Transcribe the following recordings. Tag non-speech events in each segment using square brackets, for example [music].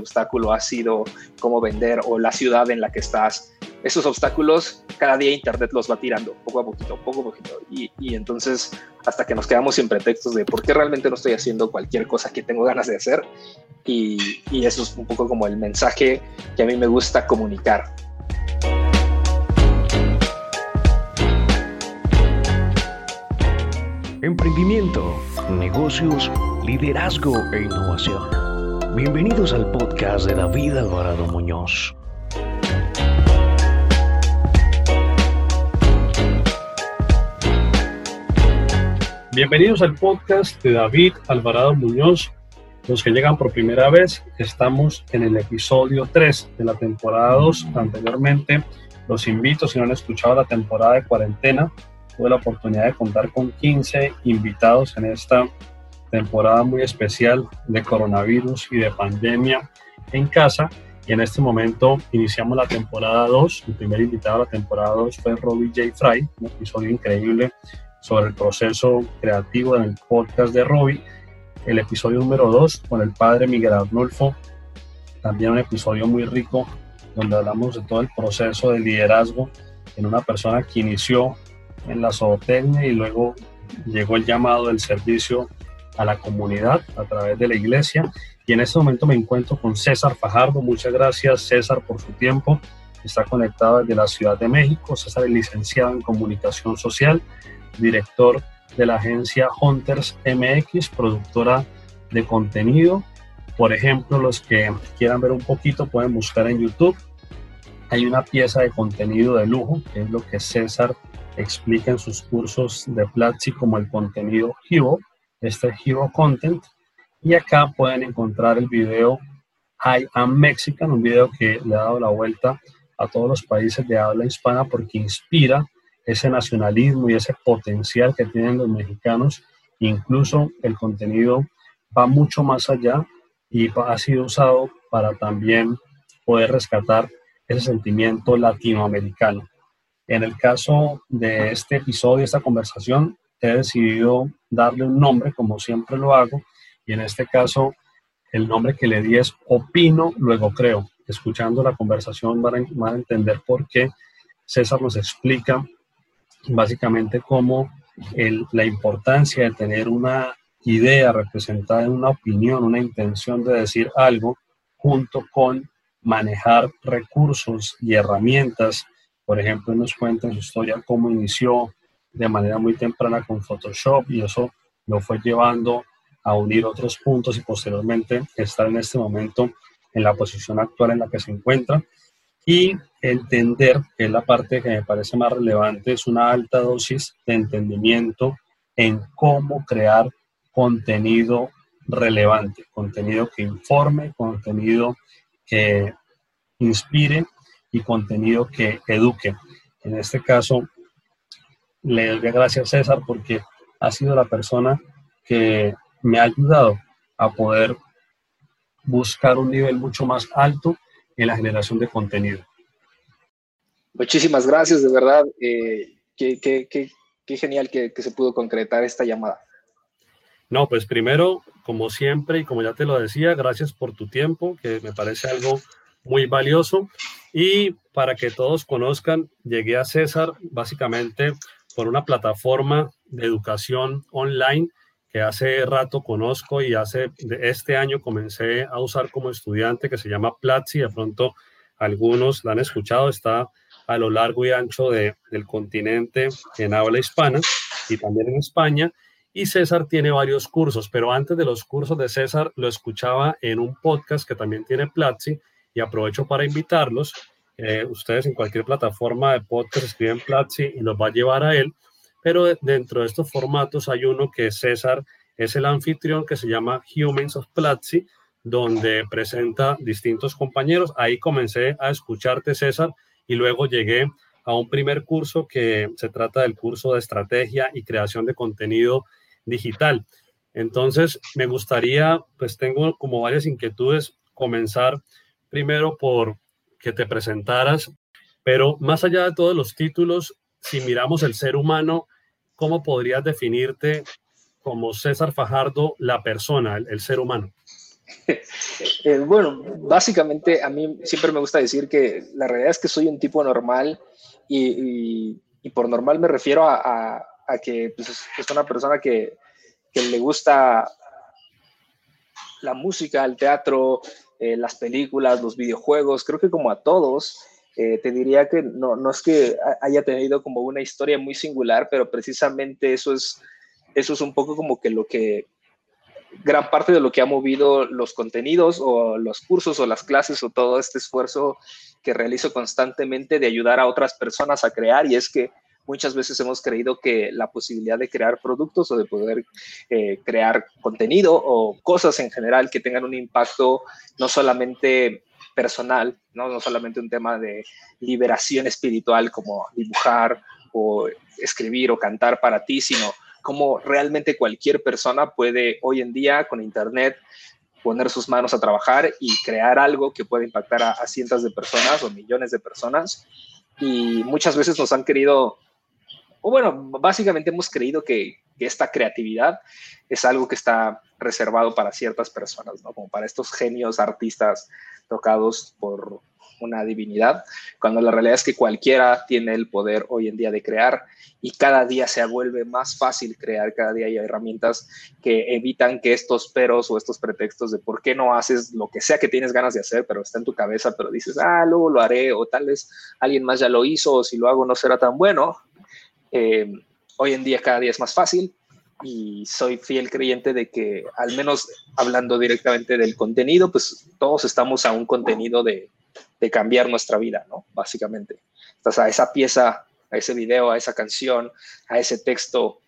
obstáculo ha sido cómo vender o la ciudad en la que estás. Esos obstáculos, cada día Internet los va tirando, poco a poquito, poco a poquito. Y, entonces, hasta que nos quedamos sin pretextos de por qué realmente no estoy haciendo cualquier cosa que tengo ganas de hacer. Y eso es un poco como el mensaje que a mí me gusta comunicar. Emprendimiento, negocios, liderazgo e innovación. Bienvenidos al podcast de David Alvarado Muñoz. Bienvenidos al podcast de David Alvarado Muñoz. Los que llegan por primera vez, estamos en el episodio 3 de la temporada 2. Anteriormente, los invito, si no han escuchado la temporada de cuarentena, tuve la oportunidad de contar con 15 invitados en esta temporada muy especial de coronavirus y de pandemia en casa. Y en este momento iniciamos la temporada 2. El primer invitado a la temporada 2 fue Robbie J. Fry, un episodio increíble sobre el proceso creativo en el podcast de Robbie. El episodio número 2 con el padre Miguel Arnulfo, también un episodio muy rico donde hablamos de todo el proceso de liderazgo en una persona que inició en la zootecnia y luego llegó el llamado del servicio a la comunidad a través de la iglesia. Y en este momento me encuentro con César Fajardo. Muchas gracias César por su tiempo. Está conectado desde la Ciudad de México. César es licenciado en comunicación social, director de la agencia Hunters MX, productora de contenido. Por ejemplo, los que quieran ver un poquito pueden buscar en YouTube. Hay una pieza de contenido de lujo, que es lo que César explica en sus cursos de Platzi como el contenido Hero, este Hero Content. Y acá pueden encontrar el video I Am Mexican, un video que le ha dado la vuelta a todos los países de habla hispana porque inspira ese nacionalismo y ese potencial que tienen los mexicanos. Incluso el contenido va mucho más allá y ha sido usado para también poder rescatar ese sentimiento latinoamericano. En el caso de este episodio, esta conversación, he decidido darle un nombre, como siempre lo hago, y en este caso el nombre que le di es Opino, luego creo. Escuchando la conversación van a, entender por qué César nos explica básicamente cómo la importancia de tener una idea representada en una opinión, una intención de decir algo, junto con manejar recursos y herramientas por ejemplo, nos cuenta en su historia cómo inició de manera muy temprana con Photoshop y eso lo fue llevando a unir otros puntos y posteriormente estar en este momento en la posición actual en la que se encuentra y entender que es la parte que me parece más relevante, es una alta dosis de entendimiento en cómo crear contenido relevante, contenido que informe, contenido que inspire y contenido que eduque. En este caso, le doy gracias a César porque ha sido la persona que me ha ayudado a poder buscar un nivel mucho más alto en la generación de contenido. Muchísimas gracias, de verdad. Eh, qué, qué, qué, genial que, que se pudo concretar esta llamada. No, pues primero, como siempre y como ya te lo decía, gracias por tu tiempo, que me parece algo muy valioso. Y para que todos conozcan, llegué a César básicamente por una plataforma de educación online que hace rato conozco y hace este año comencé a usar como estudiante que se llama Platzi. De pronto algunos la han escuchado, está a lo largo y ancho de, del continente en habla hispana y también en España. Y César tiene varios cursos, pero antes de los cursos de César lo escuchaba en un podcast que también tiene Platzi y aprovecho para invitarlos. Eh, ustedes en cualquier plataforma de podcast escriben Platzi y los va a llevar a él, pero dentro de estos formatos hay uno que César es el anfitrión que se llama Humans of Platzi, donde presenta distintos compañeros. Ahí comencé a escucharte, César, y luego llegué a un primer curso que se trata del curso de estrategia y creación de contenido digital. Entonces, me gustaría, pues tengo como varias inquietudes, comenzar primero por que te presentaras, pero más allá de todos los títulos, si miramos el ser humano, ¿cómo podrías definirte como César Fajardo, la persona, el, ser humano? [laughs] Eh, bueno, básicamente a mí siempre me gusta decir que la realidad es que soy un tipo normal y, por normal me refiero a, que pues, es una persona que, le gusta la música, el teatro, eh, las películas, los videojuegos, creo que como a todos, eh, te diría que no, no es que haya tenido como una historia muy singular, pero precisamente eso es, eso es un poco como que lo que gran parte de lo que ha movido los contenidos o los cursos o las clases o todo este esfuerzo que realizo constantemente de ayudar a otras personas a crear. Y es que muchas veces hemos creído que la posibilidad de crear productos o de poder eh, crear contenido o cosas en general que tengan un impacto no solamente personal, ¿no? no solamente un tema de liberación espiritual como dibujar o escribir o cantar para ti, sino cómo realmente cualquier persona puede hoy en día con Internet poner sus manos a trabajar y crear algo que pueda impactar a, cientos de personas o millones de personas. Y muchas veces nos han querido, o bueno, básicamente hemos creído que, esta creatividad es algo que está reservado para ciertas personas, ¿no? Como para estos genios artistas tocados por una divinidad, cuando la realidad es que cualquiera tiene el poder hoy en día de crear y cada día se vuelve más fácil crear, cada día hay herramientas que evitan que estos peros o estos pretextos de por qué no haces lo que sea que tienes ganas de hacer, pero está en tu cabeza, pero dices, ah, luego lo haré, o tal vez alguien más ya lo hizo, o si lo hago no será tan bueno. Eh, hoy en día cada día es más fácil y soy fiel creyente de que al menos hablando directamente del contenido, pues todos estamos a un contenido de, cambiar nuestra vida, ¿no? Básicamente. Estás a esa pieza, a ese video, a esa canción, a ese texto,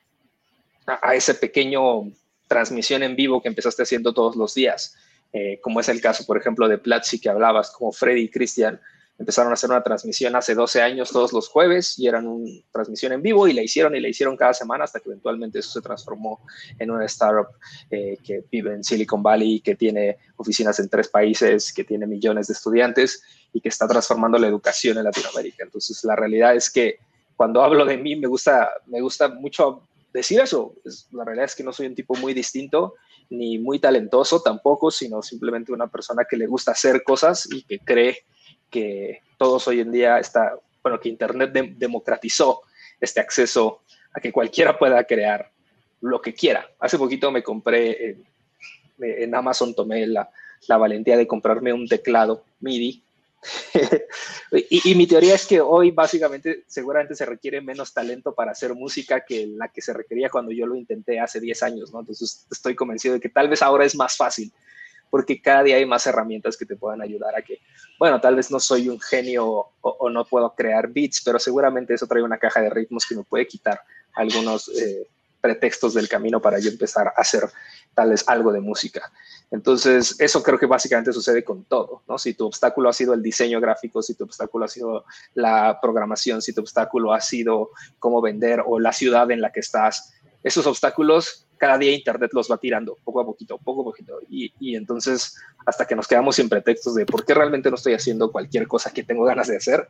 a, ese pequeño transmisión en vivo que empezaste haciendo todos los días, eh, como es el caso, por ejemplo, de Platzi que hablabas, como Freddy y Cristian empezaron a hacer una transmisión hace 12 años todos los jueves y eran una transmisión en vivo y la hicieron y la hicieron cada semana hasta que eventualmente eso se transformó en una startup eh, que vive en Silicon Valley, que tiene oficinas en tres países, que tiene millones de estudiantes y que está transformando la educación en Latinoamérica. Entonces, la realidad es que cuando hablo de mí me gusta, me gusta mucho decir eso. la realidad es que no soy un tipo muy distinto ni muy talentoso tampoco, sino simplemente una persona que le gusta hacer cosas y que cree que todos hoy en día está, bueno, que Internet democratizó este acceso a que cualquiera pueda crear lo que quiera. Hace poquito me compré en, Amazon, tomé la, la, valentía de comprarme un teclado MIDI. [laughs] y, y, mi teoría es que hoy básicamente seguramente se requiere menos talento para hacer música que la que se requería cuando yo lo intenté hace 10 años, ¿no? Entonces estoy convencido de que tal vez ahora es más fácil porque cada día hay más herramientas que te puedan ayudar a que, bueno, tal vez no soy un genio o, no puedo crear beats, pero seguramente eso trae una caja de ritmos que me puede quitar algunos eh, pretextos del camino para yo empezar a hacer tal vez algo de música. Entonces, eso creo que básicamente sucede con todo, ¿no? Si tu obstáculo ha sido el diseño gráfico, si tu obstáculo ha sido la programación, si tu obstáculo ha sido cómo vender o la ciudad en la que estás, esos obstáculos cada día Internet los va tirando poco a poquito, poco a poquito. Y, entonces, hasta que nos quedamos sin pretextos de por qué realmente no estoy haciendo cualquier cosa que tengo ganas de hacer.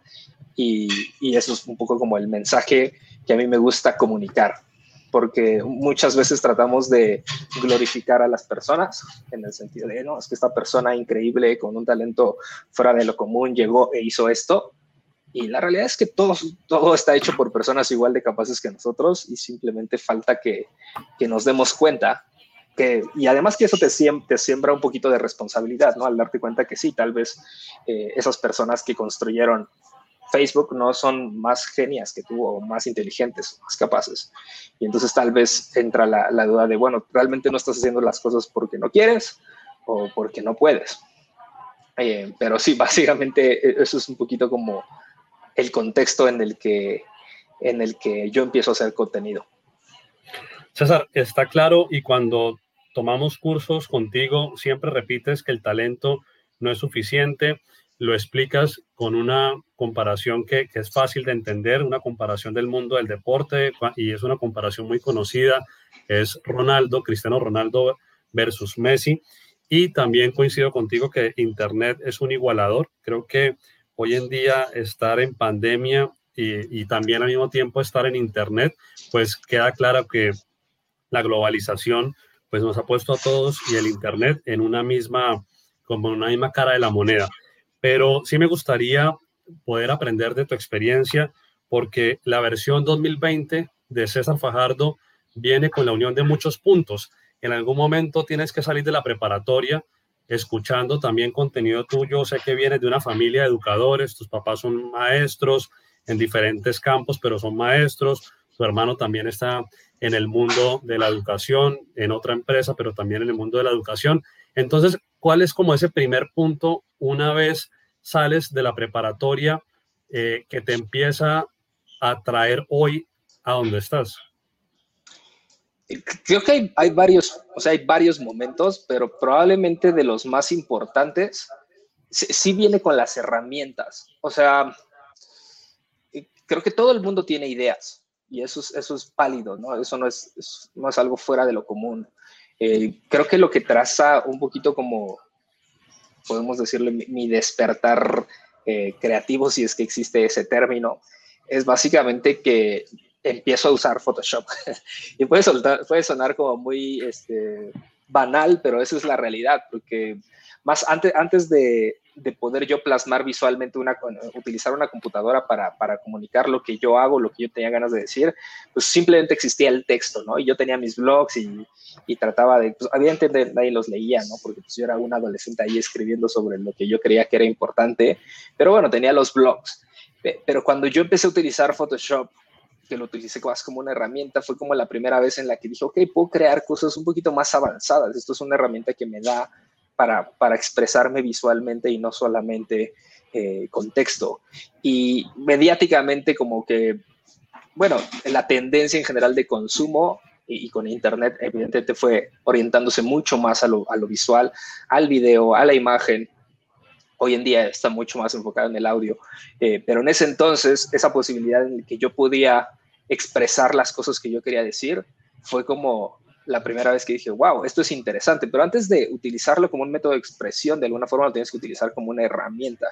Y, y eso es un poco como el mensaje que a mí me gusta comunicar, porque muchas veces tratamos de glorificar a las personas en el sentido de, no, es que esta persona increíble con un talento fuera de lo común llegó e hizo esto, y la realidad es que todo, todo está hecho por personas igual de capaces que nosotros y simplemente falta que, que nos demos cuenta que, y además que eso te, te, siembra un poquito de responsabilidad, ¿no? Al darte cuenta que sí, tal vez eh, esas personas que construyeron Facebook no son más genias que tú o más inteligentes, más capaces. Y entonces tal vez entra la, la duda de, bueno, realmente no estás haciendo las cosas porque no quieres o porque no puedes. Eh, pero sí, [laughs] básicamente e, eso es un poquito como el contexto en el que, en el que yo empiezo a hacer contenido. César, está claro y cuando tomamos cursos contigo, siempre repites que el talento no es suficiente, lo explicas con una comparación que, que, es fácil de entender, una comparación del mundo del deporte y es una comparación muy conocida, es Ronaldo, Cristiano Ronaldo versus Messi. Y también coincido contigo que Internet es un igualador. Creo que hoy en día estar en pandemia y, también al mismo tiempo estar en Internet, pues queda claro que la globalización pues nos ha puesto a todos y el Internet en una misma, como una misma cara de la moneda. Pero sí me gustaría poder aprender de tu experiencia, porque la versión 2020 de César Fajardo viene con la unión de muchos puntos. En algún momento tienes que salir de la preparatoria escuchando también contenido tuyo. Sé que vienes de una familia de educadores, tus papás son maestros en diferentes campos, pero son maestros. Tu hermano también está en el mundo de la educación, en otra empresa, pero también en el mundo de la educación. Entonces, ¿cuál es como ese primer punto una vez sales de la preparatoria eh, que te empieza a traer hoy a donde estás? Creo que hay, varios, o sea, hay varios momentos, pero probablemente de los más importantes, sí, viene con las herramientas. O sea, creo que todo el mundo tiene ideas y eso es, eso es pálido, ¿no? Eso no es, no es algo fuera de lo común. Eh, creo que lo que traza un poquito como, podemos decirle, mi, despertar eh, creativo, si es que existe ese término, es básicamente que empiezo a usar Photoshop. [laughs] y puede, puede sonar como muy este, banal, pero esa es la realidad, porque más antes, antes de, de poder yo plasmar visualmente una, utilizar una computadora para, para, comunicar lo que yo hago, lo que yo tenía ganas de decir, pues simplemente existía el texto, ¿no? Y yo tenía mis blogs y, y trataba de, pues evidentemente nadie los leía, ¿no? Porque pues yo era un adolescente ahí escribiendo sobre lo que yo creía que era importante, pero bueno, tenía los blogs. Pero cuando yo empecé a utilizar Photoshop que lo utilicé más como una herramienta, fue como la primera vez en la que dije, ok, puedo crear cosas un poquito más avanzadas. Esto es una herramienta que me da para, para expresarme visualmente y no solamente eh, con texto. Y mediáticamente como que, bueno, la tendencia en general de consumo y, con Internet evidentemente fue orientándose mucho más a lo, a lo visual, al video, a la imagen, hoy en día está mucho más enfocado en el audio, eh, pero en ese entonces esa posibilidad en que yo podía expresar las cosas que yo quería decir, fue como la primera vez que dije, wow, esto es interesante, pero antes de utilizarlo como un método de expresión, de alguna forma lo tienes que utilizar como una herramienta.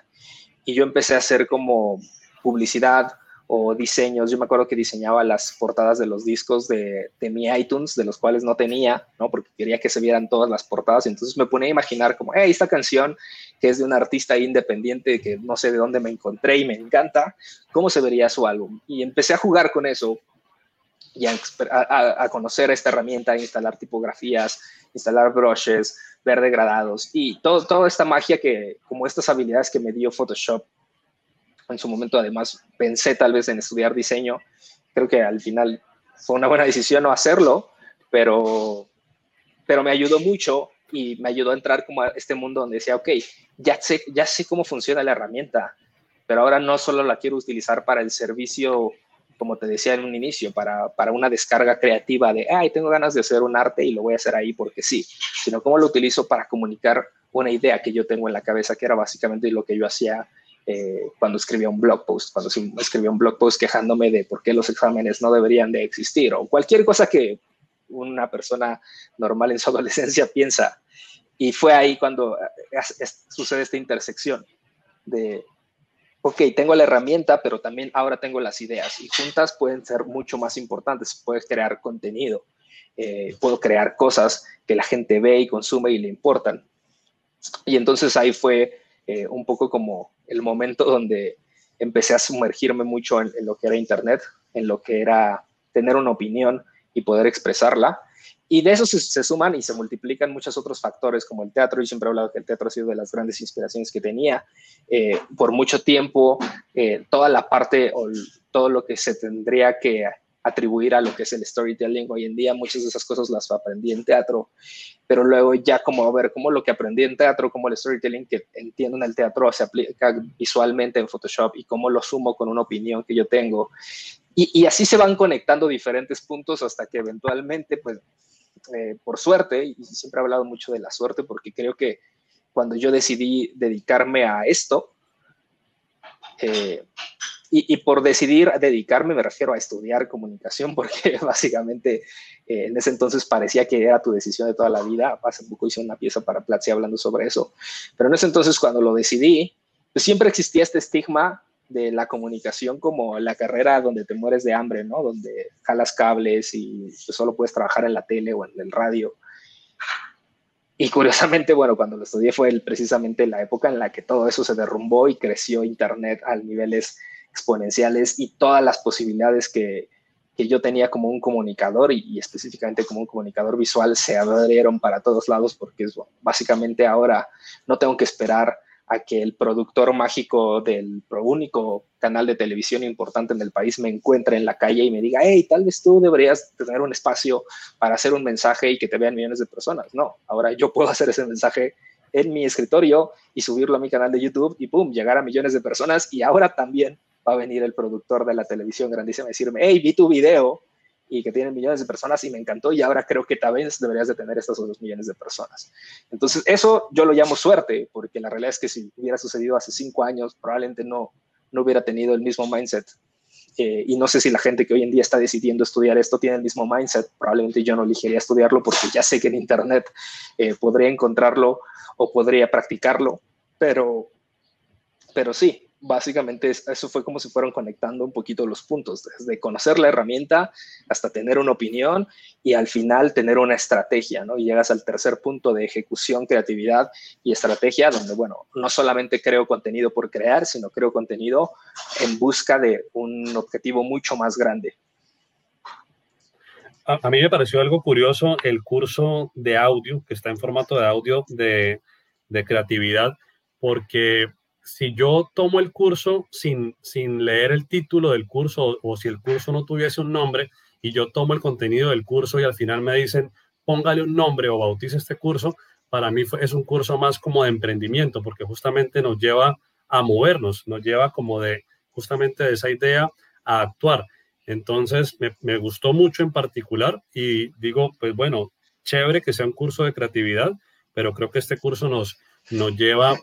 Y yo empecé a hacer como publicidad o diseños. Yo me acuerdo que diseñaba las portadas de los discos de, de, mi iTunes, de los cuales no tenía, ¿no? Porque quería que se vieran todas las portadas. Entonces me ponía a imaginar como, hey, esta canción que es de un artista independiente que no sé de dónde me encontré y me encanta, ¿cómo se vería su álbum? Y empecé a jugar con eso y a, conocer esta herramienta, a instalar tipografías, instalar brushes, ver degradados y todo, toda esta magia que, como estas habilidades que me dio Photoshop. En su momento, además, pensé tal vez en estudiar diseño. Creo que al final fue una buena decisión no hacerlo, pero, pero me ayudó mucho y me ayudó a entrar como a este mundo donde decía, ok, ya sé, ya sé cómo funciona la herramienta, pero ahora no solo la quiero utilizar para el servicio, como te decía en un inicio, para, para una descarga creativa de, ay, tengo ganas de hacer un arte y lo voy a hacer ahí porque sí, sino cómo lo utilizo para comunicar una idea que yo tengo en la cabeza, que era básicamente lo que yo hacía eh, cuando escribía un blog post, cuando escribía un blog post quejándome de por qué los exámenes no deberían de existir o cualquier cosa que una persona normal en su [laughs] adolescencia piensa. Y fue ahí cuando eh, sucede esta intersección de, ok, tengo la herramienta, pero también ahora tengo las ideas y juntas pueden ser mucho más importantes. Puedes crear contenido, eh, puedo crear cosas que la gente ve y consume y le importan. Y entonces ahí fue eh, un poco como el momento donde empecé a sumergirme mucho en, lo que era Internet, en lo que era tener una opinión y poder expresarla. Y de eso se, suman y se multiplican muchos otros factores, como el teatro. Yo siempre he hablado que el teatro ha sido de las grandes inspiraciones que tenía. Eh, por mucho tiempo, eh, toda la parte o todo lo que se tendría que atribuir a lo que es el storytelling hoy en día, muchas de esas cosas las aprendí en teatro, pero luego ya como a ver cómo lo que aprendí en teatro, como el storytelling que entiendo en el teatro se aplica visualmente en Photoshop y cómo lo sumo con una opinión que yo tengo. Y, así se van conectando diferentes puntos hasta que eventualmente, pues, eh, por suerte, y siempre he hablado mucho de la suerte porque creo que cuando yo decidí dedicarme a esto, eh, y, por decidir dedicarme me refiero a estudiar comunicación [laughs] porque básicamente eh, en ese entonces parecía que era tu decisión de toda la vida. Hace poco hice una pieza para Platzi hablando sobre eso. Pero en ese entonces cuando lo decidí, pues siempre existía este estigma de la comunicación como la carrera donde te mueres de hambre, ¿no? Donde jalas cables y pues, solo puedes trabajar en la tele o en el radio. y curiosamente, bueno, cuando lo estudié fue precisamente la época en la que todo eso se derrumbó y creció Internet a niveles exponenciales y todas las posibilidades que, que yo tenía como un comunicador y, específicamente como un comunicador visual se abrieron para todos lados porque es, básicamente ahora no tengo que esperar a que el productor mágico del único canal de televisión importante en el país me encuentre en la calle y me diga, hey, tal vez tú deberías tener un espacio para hacer un mensaje y que te vean millones de personas. No, ahora yo puedo hacer ese mensaje en mi escritorio y subirlo a mi canal de YouTube y pum, llegar a millones de personas y ahora también va a venir el productor de la televisión grandísima a decirme, hey, vi tu video y que tiene millones de personas y me encantó y ahora creo que tal vez deberías de tener estas dos millones de personas. Entonces, eso yo lo llamo suerte, porque la realidad es que si hubiera sucedido hace cinco años, probablemente no, no hubiera tenido el mismo mindset. Eh, y no sé si la gente que hoy en día está decidiendo estudiar esto tiene el mismo mindset. Probablemente yo no elegiría estudiarlo porque ya sé que en Internet eh, podría encontrarlo o podría practicarlo, pero, pero sí, básicamente eso fue como si fueran conectando un poquito los puntos, desde conocer la herramienta hasta tener una opinión y al final tener una estrategia, ¿no? Y llegas al tercer punto de ejecución, creatividad y estrategia, donde, bueno, no solamente creo contenido por crear, sino creo contenido en busca de un objetivo mucho más grande. A, mí me pareció algo curioso el curso de audio, que está en formato de audio de, de creatividad, porque si yo tomo el curso sin, sin leer el título del curso o, si el curso no tuviese un nombre y yo tomo el contenido del curso y al final me dicen póngale un nombre o bautice este curso, para mí es un curso más como de emprendimiento porque justamente nos lleva a movernos, nos lleva como de justamente de esa idea a actuar. Entonces me, me gustó mucho en particular y digo, pues bueno, chévere que sea un curso de creatividad, pero creo que este curso nos, nos lleva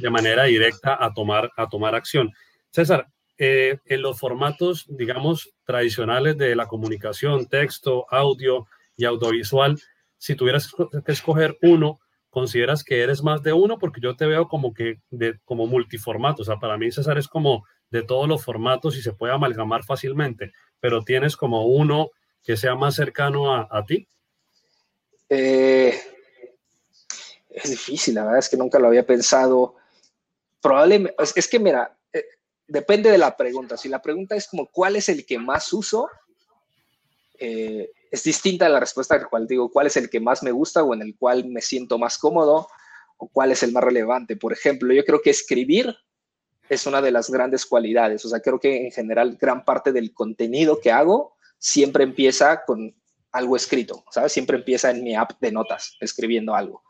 de manera directa a tomar, a tomar acción. César, eh, en los formatos, digamos, tradicionales de la comunicación, texto, audio y audiovisual, si tuvieras que escoger uno, ¿consideras que eres más de uno? Porque yo te veo como que de, como multiformato. O sea, para mí César es como de todos los formatos y se puede amalgamar fácilmente, pero tienes como uno que sea más cercano a, a ti. Eh, es difícil, la verdad es que nunca lo había pensado probablemente, es que mira, eh, depende de la pregunta. Si la pregunta es como, ¿cuál es el que más uso? Eh, es distinta a la respuesta al cual digo, ¿cuál es el que más me gusta o en el cual me siento más cómodo? ¿O cuál es el más relevante? Por ejemplo, yo creo que escribir es una de las grandes cualidades. O sea, creo que en general gran parte del contenido que hago siempre empieza con algo escrito, ¿sabes? Siempre empieza en mi app de notas, escribiendo algo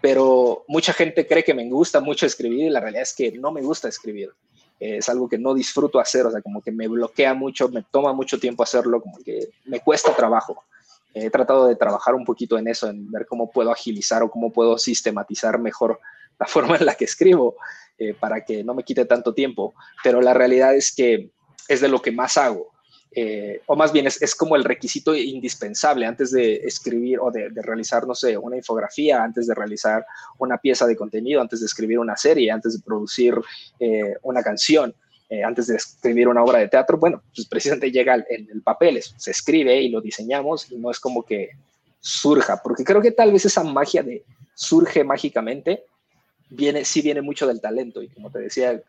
pero mucha gente cree que me gusta mucho escribir y la realidad es que no me gusta escribir. es algo que no disfruto hacer, o sea, como que me bloquea mucho, me toma mucho tiempo hacerlo, como que me cuesta trabajo. He tratado de trabajar un poquito en eso, en ver cómo puedo agilizar o cómo puedo sistematizar mejor la [laughs] forma en la que escribo eh, para que no me quite tanto tiempo, pero la realidad es que es de lo que más hago. Eh, o más bien es, como el requisito indispensable antes de escribir o de, realizar, no sé, una infografía, antes de realizar una pieza de contenido, antes de escribir una serie, antes de producir eh, una canción, eh, antes de escribir una obra de teatro. Bueno, pues precisamente [laughs] llega en el, papel, se escribe y lo diseñamos y no es como que surja, porque creo que tal vez esa magia de surge mágicamente viene, sí viene mucho del talento y como te decía,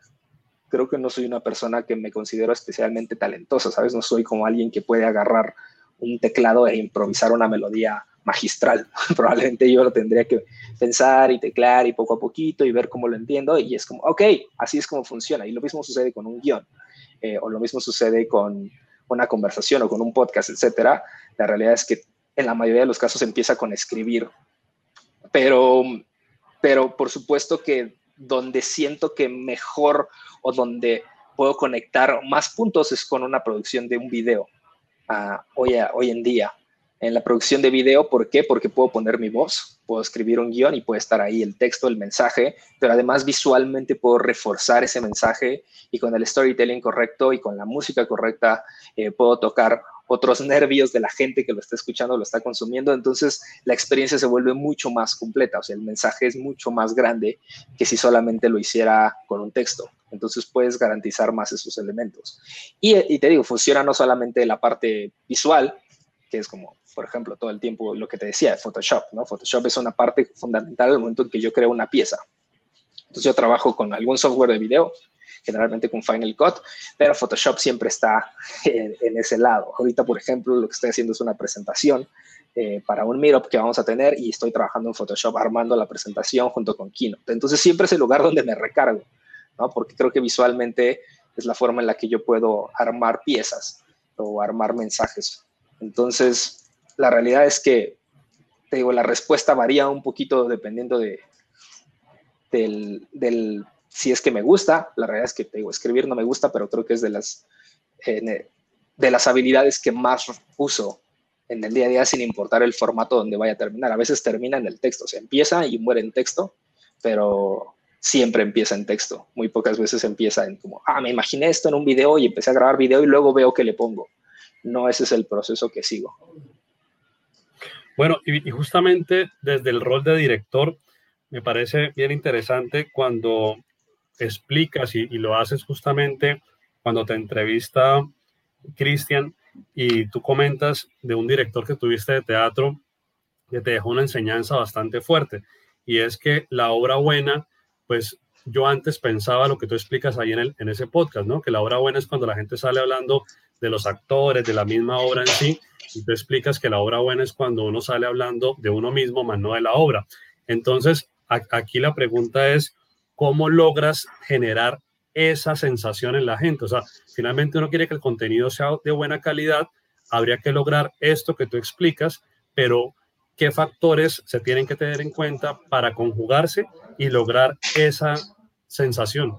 creo que no soy una persona que me considero especialmente talentosa, ¿sabes? No soy como alguien que puede agarrar un teclado e improvisar una melodía magistral. [laughs] Probablemente yo lo tendría que pensar y teclar y poco a poquito y ver cómo lo entiendo y es como, ok, así es como funciona. Y lo mismo sucede con un guion eh, o lo mismo sucede con una conversación o con un podcast, etcétera. La realidad es que en la mayoría de los casos empieza con escribir, pero, pero por supuesto que donde siento que mejor o donde puedo conectar más puntos es con una producción de un video ah, hoy, en día. En la producción de video, ¿por qué? Porque puedo poner mi voz, puedo escribir un guion y puede estar ahí el texto, el mensaje, pero además visualmente puedo reforzar ese mensaje y con el storytelling correcto y con la música correcta eh, puedo tocar otros nervios de la gente que lo está escuchando, lo está consumiendo, entonces la experiencia se vuelve mucho más completa, o sea, el mensaje es mucho más grande que si solamente lo hiciera con un texto. Entonces puedes garantizar más esos elementos. Y, te digo, funciona no solamente la parte visual, que es como, por ejemplo, todo el tiempo lo que te decía de Photoshop, ¿no? Photoshop es una parte fundamental al momento en que yo creo una pieza. Entonces yo trabajo con algún software de video, generalmente con Final Cut, pero Photoshop siempre está [laughs] en, ese lado. Ahorita, por ejemplo, lo que estoy haciendo es una presentación eh, para un Meetup que vamos a tener y estoy trabajando en Photoshop armando la presentación junto con Keynote. Entonces siempre es el lugar donde me recargo, ¿no? Porque creo que visualmente es la forma en la que yo puedo armar piezas o armar mensajes. Entonces, la realidad es que, te digo, la respuesta varía un poquito dependiendo de, del, si es que me gusta. La realidad es que, te digo, escribir no me gusta, pero creo que es de las, eh, de las habilidades que más uso en el día a día sin importar el formato donde vaya a terminar. A veces termina en el texto, o sea, empieza y muere en texto, pero siempre empieza en texto. Muy pocas veces empieza en como, ah, me imaginé esto en un video y empecé a grabar video y luego veo que le pongo. No, ese es el proceso que sigo. Bueno, y, justamente desde el rol de director, me parece bien interesante cuando explicas y, lo haces justamente cuando te entrevista Cristian y tú comentas de un director que tuviste de teatro que te dejó una enseñanza bastante fuerte y es que la obra buena pues yo antes pensaba lo que tú explicas ahí en, en ese podcast, ¿no? Que la obra buena es cuando la gente sale hablando de los actores, de la misma obra en sí, y tú explicas que la obra buena es cuando uno sale hablando de uno mismo, más no de la obra. Entonces, aquí la pregunta es, ¿cómo logras generar esa sensación en la gente? O sea, finalmente uno quiere que el contenido sea de buena calidad, habría que lograr esto que tú explicas, pero qué factores se tienen que tener en cuenta para conjugarse y lograr esa sensación?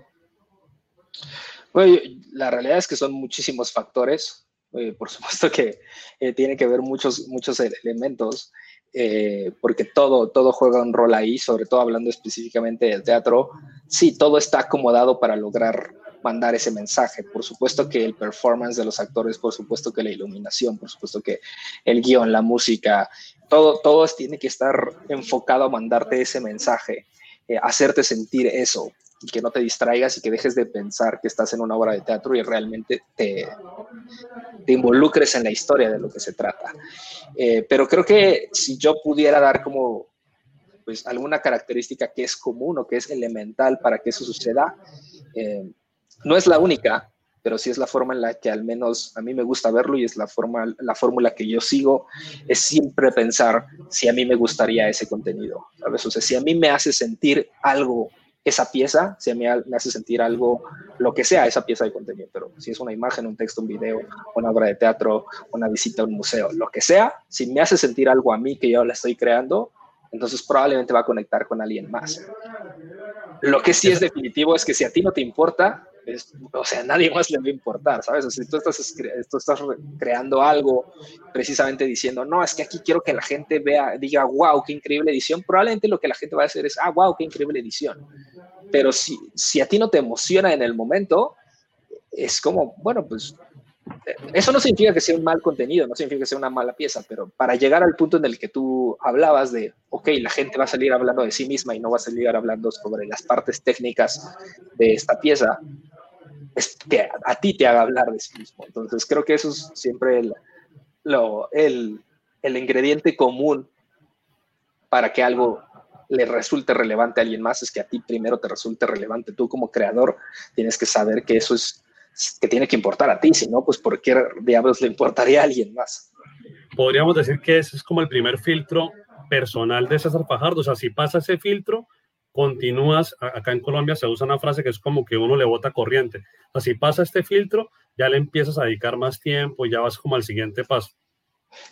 Bueno, la realidad es que son muchísimos factores. Eh, por [laughs] supuesto que eh, tiene que ver muchos, muchos elementos, eh, porque todo, todo juega un rol ahí, sobre todo hablando específicamente del teatro. Sí, todo está acomodado para lograr mandar ese mensaje. Por supuesto que el performance de los actores, por supuesto que la iluminación, por supuesto que el guion, la música, todo, todo tiene que estar enfocado a mandarte ese mensaje, eh, hacerte sentir eso, y que no te distraigas y que dejes de pensar que estás en una obra de teatro y realmente te, involucres en la historia de lo que se trata. Eh, pero creo que si yo pudiera dar como pues alguna característica que es común o que es elemental para que eso suceda, eh, no es la única, pero sí es la forma en la que al menos a mí me gusta verlo y es la forma, la fórmula que yo sigo, es siempre pensar si a mí me gustaría ese contenido, ¿sabes? O sea, si a mí me hace sentir algo esa pieza, a mí me hace sentir algo, lo que sea esa pieza de contenido, pero si es una imagen, un texto, un video, una obra de teatro, una visita a un museo, lo que sea, si me hace sentir algo a mí que yo la estoy creando, entonces probablemente va a conectar con alguien más. Lo que sí es definitivo es que si a ti no te importa, o sea, nadie más le va a importar, ¿sabes? O sea, si tú estás, tú estás creando algo precisamente diciendo, no, es que aquí quiero que la gente vea, diga, wow, qué increíble edición, probablemente lo que la gente va a hacer es, ah, wow, qué increíble edición. Pero si, si a ti no te emociona en el momento, es como, bueno, pues eso no significa que sea un mal contenido, no significa que sea una mala pieza, pero para llegar al punto en el que tú hablabas de, ok, la gente va a salir hablando de sí misma y no va a salir hablando sobre las partes técnicas de esta pieza, es que a ti te haga hablar de sí mismo. Entonces creo que eso es siempre el, el, el ingrediente común para que algo le resulte relevante a alguien más, es que a ti primero te resulte relevante. Tú como creador tienes que saber que eso es que tiene que importar a ti, si no, pues ¿por qué diablos le importaría a alguien más? Podríamos decir que ese es como el primer filtro personal de César Fajardo, o sea, si pasa ese filtro, continúas, acá en Colombia se usa una frase que es como que uno le bota corriente, o sea, si pasa este filtro, ya le empiezas a dedicar más tiempo, ya vas como al siguiente paso.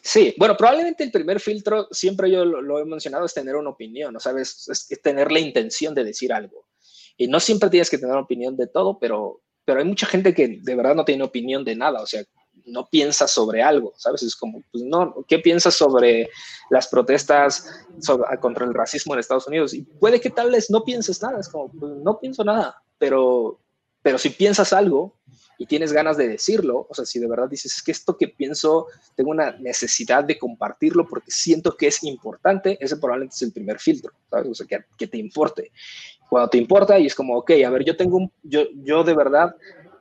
Sí, bueno, probablemente el primer filtro, siempre yo lo, he mencionado, es tener una opinión, ¿no sabes? Es, tener la intención de decir algo. Y no siempre tienes que tener opinión de todo, pero pero hay mucha gente que de verdad no tiene opinión de nada, o sea, no piensa sobre algo, ¿sabes? Es como, pues no, ¿qué piensas sobre las protestas contra el racismo en Estados Unidos? Y puede que tal vez no pienses nada, es como, pues no pienso nada, pero, pero si piensas algo y tienes ganas de decirlo, o sea, si de verdad dices, es que esto que pienso, tengo una necesidad de compartirlo porque siento que es importante, ese probablemente es el primer filtro, ¿sabes? O sea, que, que te importe cuando te importa y es como, ok, a ver, yo tengo un, yo, yo de verdad,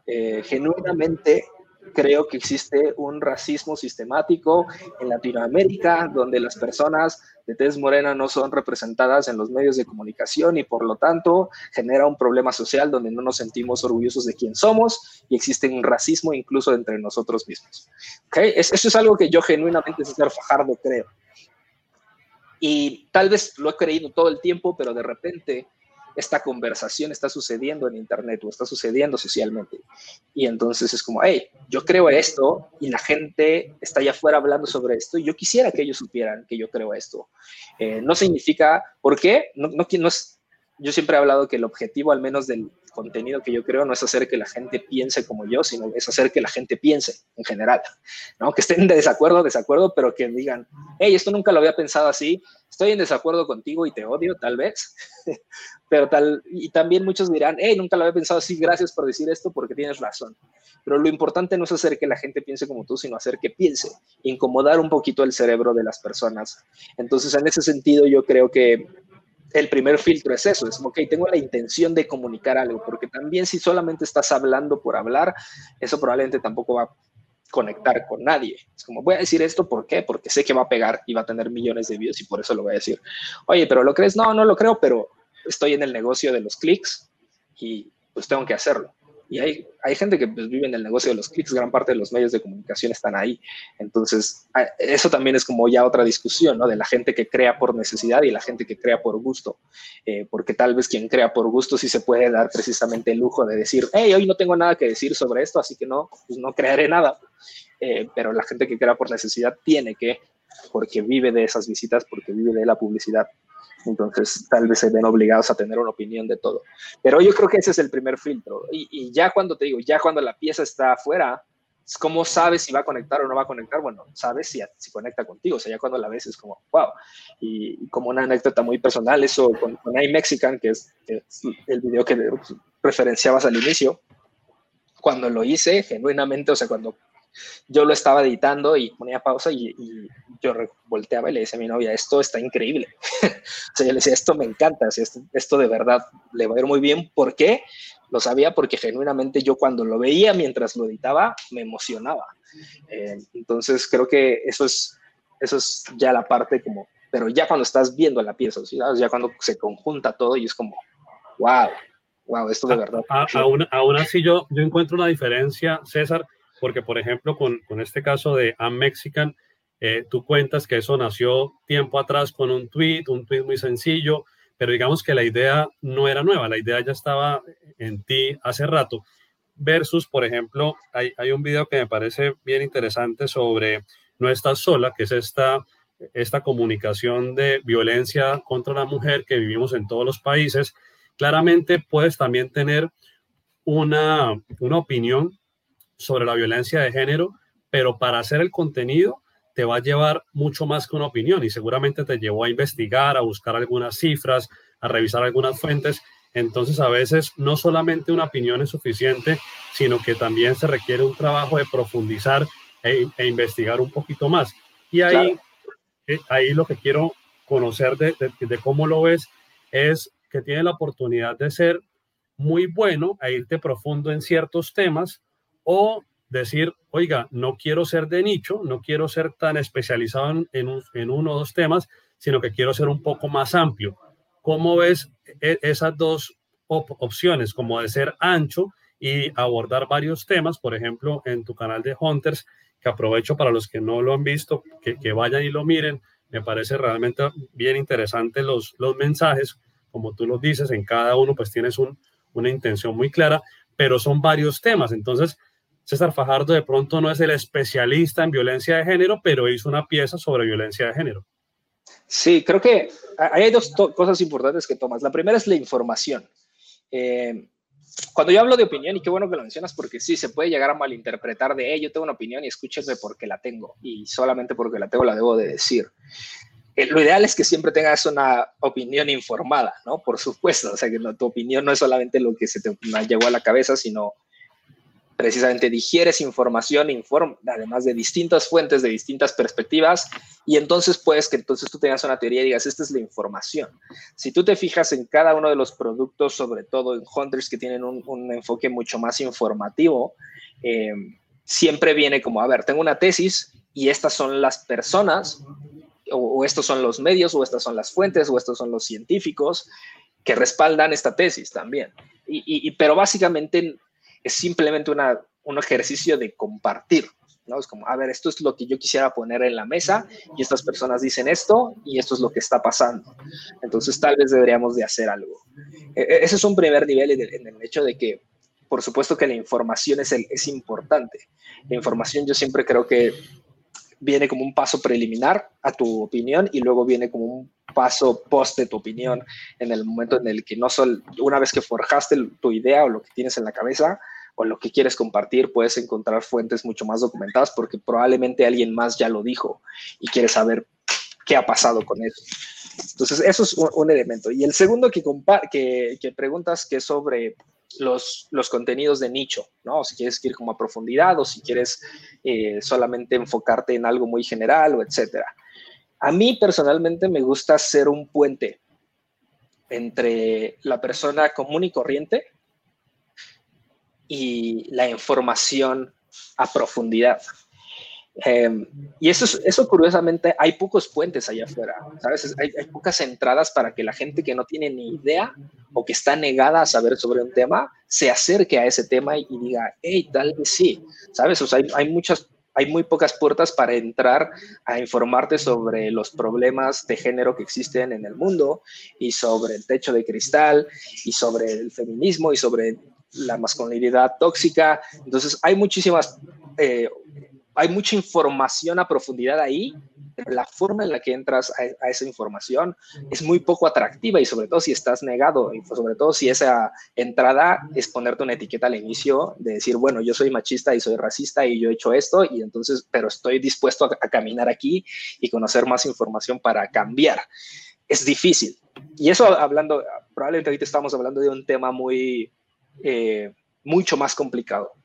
eh, genuinamente creo que existe un racismo sistemático en Latinoamérica, donde las personas de tez morena no son representadas en los medios de comunicación y por lo tanto genera un problema social donde no nos sentimos orgullosos de quién somos y existe un racismo incluso entre nosotros mismos. ¿Okay? Eso es algo que yo genuinamente, César Fajardo, creo. Y tal vez lo he creído todo el tiempo, pero de repente esta conversación está sucediendo en Internet o está sucediendo socialmente. Y entonces es como, hey, yo creo esto y la gente está allá afuera hablando sobre esto y yo quisiera que ellos supieran que yo creo esto. Eh, no significa, ¿por qué? No, no, no yo siempre he hablado que el objetivo, al menos del contenido que yo creo, no es hacer que la gente piense como yo, sino es hacer que la gente piense en general, ¿no? Que estén de desacuerdo, desacuerdo, pero que digan, hey, esto nunca lo había pensado así, estoy en desacuerdo contigo y te odio, tal vez, [laughs] pero tal, y también muchos dirán, hey, nunca lo había pensado así, gracias por decir esto porque tienes razón. Pero lo importante no es hacer que la gente piense como tú, sino hacer que piense, incomodar un poquito el cerebro de las personas. Entonces, en ese sentido, yo creo que el primer filtro es eso, es ok, tengo la intención de comunicar algo, porque también si solamente estás hablando por hablar, eso probablemente tampoco va a conectar con nadie. Es como, voy a decir esto, ¿por qué? Porque sé que va a pegar y va a tener millones de views y por eso lo voy a decir. Oye, pero ¿lo crees? No, no lo creo, pero estoy en el negocio de los clics y pues tengo que hacerlo. Y hay, hay gente que pues, vive en el negocio de los clics, gran parte de los medios de comunicación están ahí. Entonces, eso también es como ya otra discusión, ¿no? De la gente que crea por necesidad y la gente que crea por gusto. Eh, porque tal vez quien crea por gusto sí se puede dar precisamente el lujo de decir, hey, hoy no tengo nada que decir sobre esto, así que no, pues no crearé nada. Eh, pero la gente que crea por necesidad tiene que, porque vive de esas visitas, porque vive de la publicidad, entonces, tal vez se ven obligados a tener una opinión de todo. Pero yo creo que ese es el primer filtro. Y, ya cuando te digo, ya cuando la pieza está afuera, ¿cómo sabes si va a conectar o no va a conectar? Bueno, sabes si, si conecta contigo. O sea, ya cuando la ves es como, wow. Y, como una anécdota muy personal, eso con, con iMexican, que es, que es el video que referenciabas al inicio, cuando lo hice, genuinamente, o sea, cuando yo lo estaba editando y ponía pausa y, yo volteaba y le decía a mi novia, esto está increíble. [laughs] o sea, yo le decía, esto me encanta, esto, esto, de verdad le va a ir muy bien. ¿Por qué? Lo sabía porque genuinamente yo cuando lo veía mientras lo editaba me emocionaba. Eh, entonces creo que eso es, eso es ya la parte como, pero ya cuando estás viendo la pieza, ya cuando se conjunta todo y es como, wow, wow, esto de verdad. aún, aún así yo, yo encuentro una diferencia, César, porque por ejemplo con, este caso de Am Mexican, eh, tú cuentas que eso nació tiempo atrás con un tweet, un tweet muy sencillo, pero digamos que la idea no era nueva, la idea ya estaba en ti hace rato. Versus, por ejemplo, hay, hay un video que me parece bien interesante sobre No estás sola, que es esta, esta comunicación de violencia contra la mujer que vivimos en todos los países. Claramente puedes también tener una, una opinión sobre la violencia de género, pero para hacer el contenido te va a llevar mucho más que una opinión y seguramente te llevó a investigar, a buscar algunas cifras, a revisar algunas fuentes. Entonces a veces no solamente una opinión es suficiente, sino que también se requiere un trabajo de profundizar e, e investigar un poquito más. Y ahí, eh, ahí lo que quiero conocer de, de cómo lo ves es que tiene la oportunidad de ser muy bueno e irte profundo en ciertos temas, o decir, oiga, no quiero ser de nicho, no quiero ser tan especializado en, en, uno o dos temas, sino que quiero ser un poco más amplio. ¿Cómo ves e, esas dos opciones, como de ser ancho y abordar varios temas, por ejemplo, en tu canal de Hunters, que aprovecho para los que no lo han visto, que, que vayan y lo miren, me parece realmente bien interesante los, los mensajes, como tú los dices, en cada uno pues tienes un, una intención muy clara, pero son varios temas, entonces César Fajardo de pronto no es el especialista en violencia de género, pero hizo una pieza sobre violencia de género. Sí, creo que hay dos cosas importantes que tomas. La primera es la información. Eh, cuando yo hablo de opinión, y qué bueno que lo mencionas, porque sí, se puede llegar a malinterpretar de, hey, yo tengo una opinión y escúchenme porque la tengo, y solamente porque la tengo la debo de decir. Eh, lo ideal es que siempre tengas una opinión informada, ¿no? Por supuesto, o sea, que tu opinión no es solamente lo que se te llegó a la cabeza, sino precisamente digieres información, inform además de distintas fuentes, de distintas perspectivas, y entonces puedes que entonces tú tengas una teoría y digas, esta es la información. Si tú te fijas en cada uno de los productos, sobre todo en Hunters que tienen un, enfoque mucho más informativo, eh, siempre viene como, a ver, tengo una tesis y estas son las personas, o, estos son los medios, o estas son las fuentes, o estos son los científicos que respaldan esta tesis también. Y, pero básicamente es simplemente una, un ejercicio de compartir, ¿no? Es como, a ver, esto es lo que yo quisiera poner en la mesa y estas personas dicen esto y esto es lo que está pasando. Entonces tal vez deberíamos de hacer algo. E, e, ese es un primer nivel en el hecho de que por supuesto que la información es, es importante. La información yo siempre creo que viene como un paso preliminar a tu opinión y luego viene como un paso post de tu opinión en el momento en el que no solo una vez que forjaste tu idea o lo que tienes en la cabeza o lo que quieres compartir, puedes encontrar fuentes mucho más documentadas porque probablemente alguien más ya lo dijo y quiere saber qué ha pasado con eso. Entonces, eso es un, elemento. Y el segundo que, que, que preguntas, que es sobre los, los contenidos de nicho, ¿no? Si quieres ir como a profundidad o si quieres eh, solamente enfocarte en algo muy general o etcétera. A mí personalmente me gusta ser un puente entre la persona común y corriente y la información a profundidad. Em, y eso, eso curiosamente, hay pocos puentes allá afuera, ¿sabes? Hay, hay, pocas entradas para que la gente que no tiene ni idea o que está negada a saber sobre un tema se acerque a ese tema y, diga, hey, tal vez sí, ¿sabes? O sea, hay, hay muchas hay muy pocas puertas para entrar a informarte sobre los problemas de género que existen en el mundo y sobre el techo de cristal y sobre el feminismo y sobre la masculinidad tóxica. Entonces, hay muchísimas eh, hay mucha información a profundidad ahí, pero la forma en la que entras a, esa información es muy poco atractiva y sobre todo si estás negado, y sobre todo si esa entrada es ponerte una etiqueta al inicio de decir, bueno, yo soy machista y soy racista y yo he hecho esto y entonces, pero estoy dispuesto a, caminar aquí y conocer más información para cambiar. Es difícil. Y eso hablando, probablemente ahorita estamos hablando de un tema muy, eh, mucho más complicado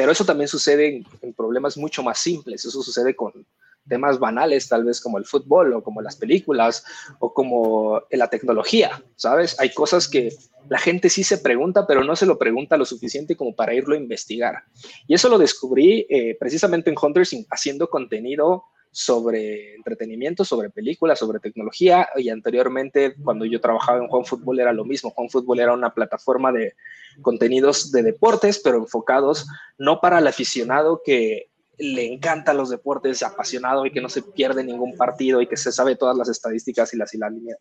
pero eso también sucede en, problemas mucho más simples, eso sucede con temas banales, tal vez como el fútbol o como las películas o como la tecnología, ¿sabes? Hay cosas que la gente sí se pregunta, pero no se lo pregunta lo suficiente como para irlo a investigar. Y eso lo descubrí eh, precisamente en Hunters haciendo contenido sobre entretenimiento, sobre películas, sobre tecnología y anteriormente cuando yo trabajaba en Juan Fútbol era lo mismo. Juan Fútbol era una plataforma de contenidos de deportes, pero enfocados no para el aficionado que le encantan los deportes, apasionado y que no se pierde ningún partido y que se sabe todas las estadísticas y las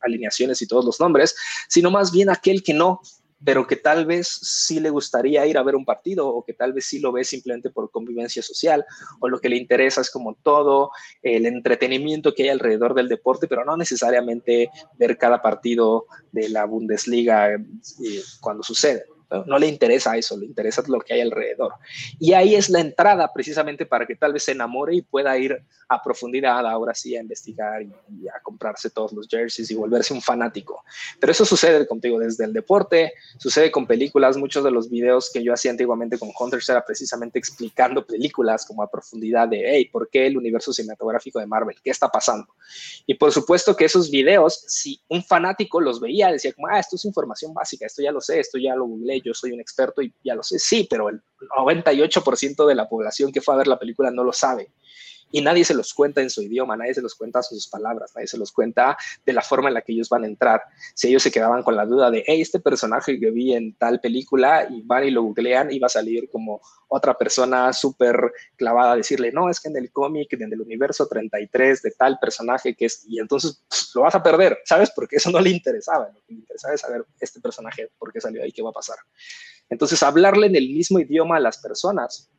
alineaciones y todos los nombres, sino más bien aquel que no, pero que tal vez sí le gustaría ir a ver un partido o que tal vez sí lo ve simplemente por convivencia social o lo que le interesa es como todo el entretenimiento que hay alrededor del deporte, pero no necesariamente ver cada partido de la Bundesliga eh, cuando sucede. No, le interesa eso, le interesa lo que hay alrededor. Y ahí es la entrada precisamente para que tal vez se enamore y pueda ir a profundidad ahora sí a investigar y, a comprarse todos los jerseys y volverse un fanático. Pero eso sucede contigo desde el deporte, sucede con películas. Muchos de los videos que yo hacía antiguamente con Hunters era precisamente explicando películas como a profundidad de, hey, ¿por qué el universo cinematográfico de Marvel? ¿Qué está pasando? Y por supuesto que esos videos, si un fanático los veía, decía como, ah, esto es información básica, esto ya lo sé, esto ya lo googleé yo soy un experto y ya lo sé. Sí, pero el 98% de la población que fue a ver la película no lo sabe y nadie se los cuenta en su idioma, nadie se los cuenta sus palabras, nadie se los cuenta de la forma en la que ellos van a entrar. Si ellos se quedaban con la duda de, hey, este personaje que vi en tal película y van y lo googlean, iba a salir como otra persona súper clavada a decirle, no, es que en el cómic, en el universo 33 de tal personaje que es, y entonces pues, lo vas a perder, ¿sabes? Porque eso no le interesaba, lo que le interesaba es saber este personaje, por qué salió ahí, qué va a pasar. Entonces, hablarle en el mismo idioma a las personas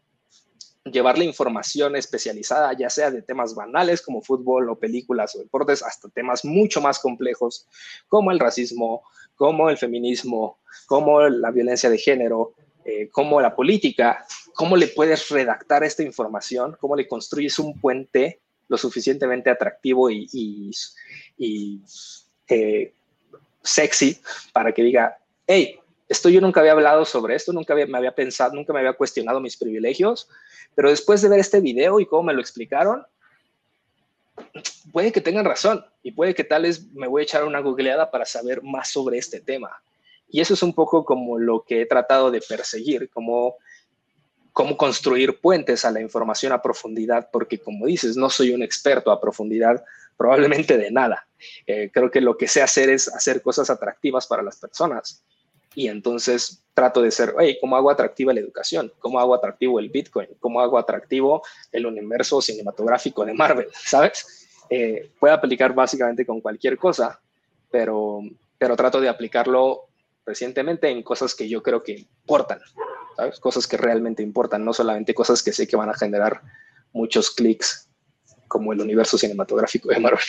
llevarle información especializada, ya sea de temas banales como fútbol o películas o deportes, hasta temas mucho más complejos como el racismo, como el feminismo, como la violencia de género, eh, como la política, cómo le puedes redactar esta información, cómo le construyes un puente lo suficientemente atractivo y, eh, sexy para que diga, hey, esto yo nunca había hablado sobre esto, nunca me había pensado, nunca me había cuestionado mis privilegios, pero después de ver este video y cómo me lo explicaron, puede que tengan razón y puede que tal vez me voy a echar una googleada para saber más sobre este tema. Y eso es un poco como lo que he tratado de perseguir, como cómo construir puentes a la información a profundidad, porque como dices, no soy un experto a profundidad probablemente de nada. Eh, creo que lo que sé hacer es hacer cosas atractivas para las personas. Y entonces trato de ser, oye, ¿cómo hago atractiva la educación? ¿Cómo hago atractivo el Bitcoin? ¿Cómo hago atractivo el universo cinematográfico de Marvel? [laughs] ¿Sabes? Eh, puede aplicar básicamente con cualquier cosa, pero, pero trato de aplicarlo recientemente en cosas que yo creo que importan, ¿sabes? Cosas que realmente importan, no solamente cosas que sé que van a generar muchos clics como el universo cinematográfico de Marvel.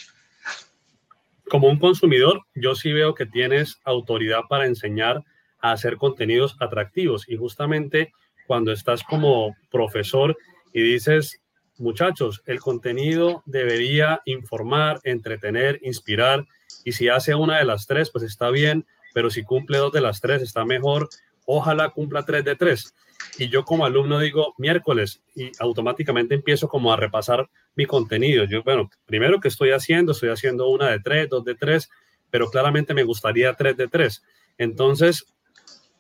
Como un consumidor, yo sí veo que tienes autoridad para enseñar a hacer contenidos atractivos y justamente cuando estás como profesor y dices, muchachos, el contenido debería informar, entretener, inspirar y si hace una de las tres, pues está bien, pero si cumple dos de las tres, está mejor. Ojalá cumpla tres de tres. Y yo como alumno digo miércoles y automáticamente empiezo como a repasar mi contenido. Yo, bueno, primero que estoy haciendo, estoy haciendo una de tres, dos de tres, pero claramente me gustaría tres de tres. Entonces,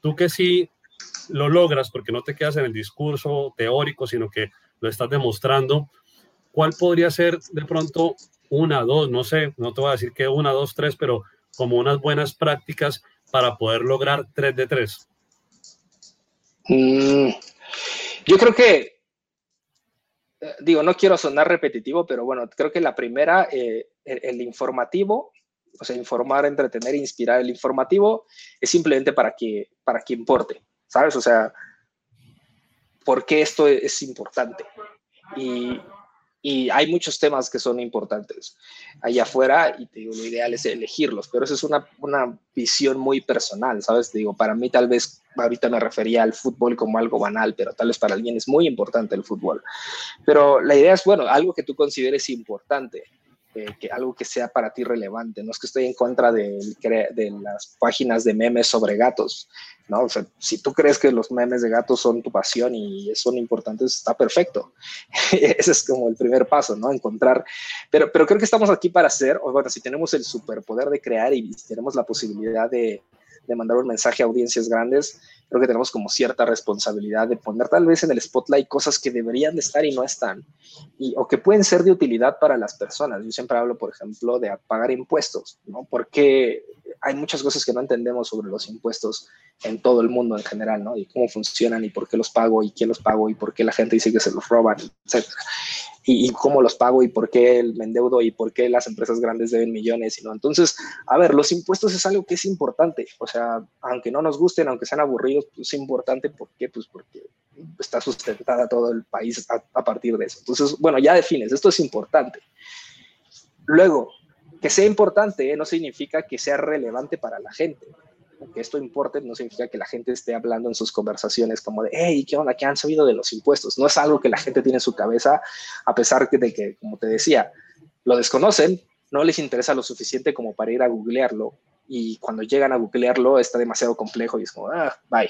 tú que sí lo logras, porque no te quedas en el discurso teórico, sino que lo estás demostrando, ¿cuál podría ser de pronto una, dos, no sé, no te voy a decir que una, dos, tres, pero como unas buenas prácticas para poder lograr 3 de 3? Mm, yo creo que, eh, digo, no quiero sonar repetitivo, pero bueno, creo que la primera, eh, el, informativo, o sea, informar, entretener, inspirar, el informativo es simplemente para que, para que importe, ¿sabes? O sea, ¿por qué esto es importante? Y, y hay muchos temas que son importantes allá afuera y te digo, lo ideal es elegirlos, pero esa es una, una visión muy personal, ¿sabes? Te digo, para mí tal vez ahorita me refería al fútbol como algo banal, pero tal vez para alguien es muy importante el fútbol. Pero la idea es, bueno, algo que tú consideres importante que algo que sea para ti relevante. No es que estoy en contra de, de las páginas de memes sobre gatos, ¿no? O sea, si tú crees que los memes de gatos son tu pasión y son importantes, está perfecto. [laughs] Ese es como el primer paso, ¿no? Encontrar, pero, pero creo que estamos aquí para hacer, o bueno, si tenemos el superpoder de crear y tenemos la posibilidad de, de mandar un mensaje a audiencias grandes, creo que tenemos como cierta responsabilidad de poner tal vez en el spotlight cosas que deberían de estar y no están, y, o que pueden ser de utilidad para las personas. Yo siempre hablo, por ejemplo, de pagar impuestos, ¿no? Porque hay muchas cosas que no entendemos sobre los impuestos en todo el mundo en general, ¿no? Y cómo funcionan y por qué los pago y quién los pago y por qué la gente dice que se los roban, etcétera y, cómo los pago y por qué me endeudo y por qué las empresas grandes deben millones y no. Entonces, a ver, los impuestos es algo que es importante. O sea, aunque no nos gusten, aunque sean aburridos, pues es importante. ¿Por qué? Pues porque está sustentada todo el país a, partir de eso. Entonces, bueno, ya defines, esto es importante. Luego, que sea importante no significa que sea relevante para la gente que esto importe no significa que la gente esté hablando en sus conversaciones como de, hey, ¿qué onda? ¿Qué han sabido de los impuestos? No es algo que la gente tiene en su cabeza, a pesar de que, como te decía, lo desconocen, no les interesa lo suficiente como para ir a googlearlo. Y cuando llegan a googlearlo está demasiado complejo y es como, ah, bye.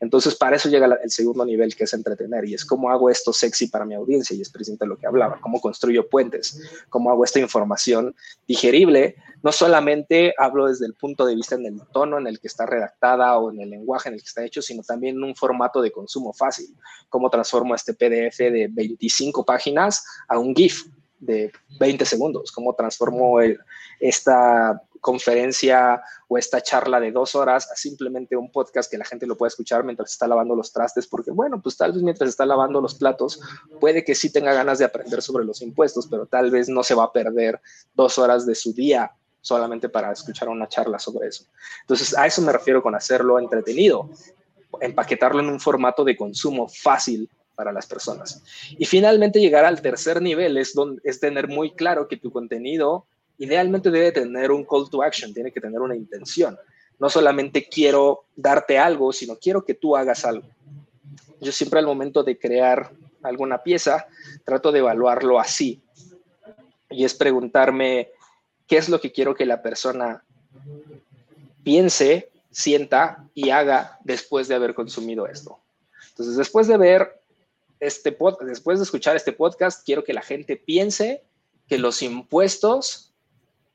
Entonces, para eso llega el segundo nivel, que es entretener, y es cómo hago esto sexy para mi audiencia, y es precisamente lo que hablaba, cómo construyo puentes, cómo hago esta información digerible. No solamente hablo desde el punto de vista en el tono en el que está redactada o en el lenguaje en el que está hecho, sino también en un formato de consumo fácil, cómo transformo este PDF de 25 páginas a un GIF de 20 segundos, cómo transformo esta conferencia o esta charla de dos horas a simplemente un podcast que la gente lo pueda escuchar mientras está lavando los trastes, porque bueno, pues tal vez mientras está lavando los platos, puede que sí tenga ganas de aprender sobre los impuestos, pero tal vez no se va a perder dos horas de su día solamente para escuchar una charla sobre eso. Entonces, a eso me refiero con hacerlo entretenido, empaquetarlo en un formato de consumo fácil para las personas. Y finalmente llegar al tercer nivel es, donde, es tener muy claro que tu contenido idealmente debe tener un call to action, tiene que tener una intención. No solamente quiero darte algo, sino quiero que tú hagas algo. Yo siempre al momento de crear alguna pieza, trato de evaluarlo así. Y es preguntarme qué es lo que quiero que la persona piense, sienta y haga después de haber consumido esto. Entonces, después de ver este podcast, después de escuchar este podcast, quiero que la gente piense que los impuestos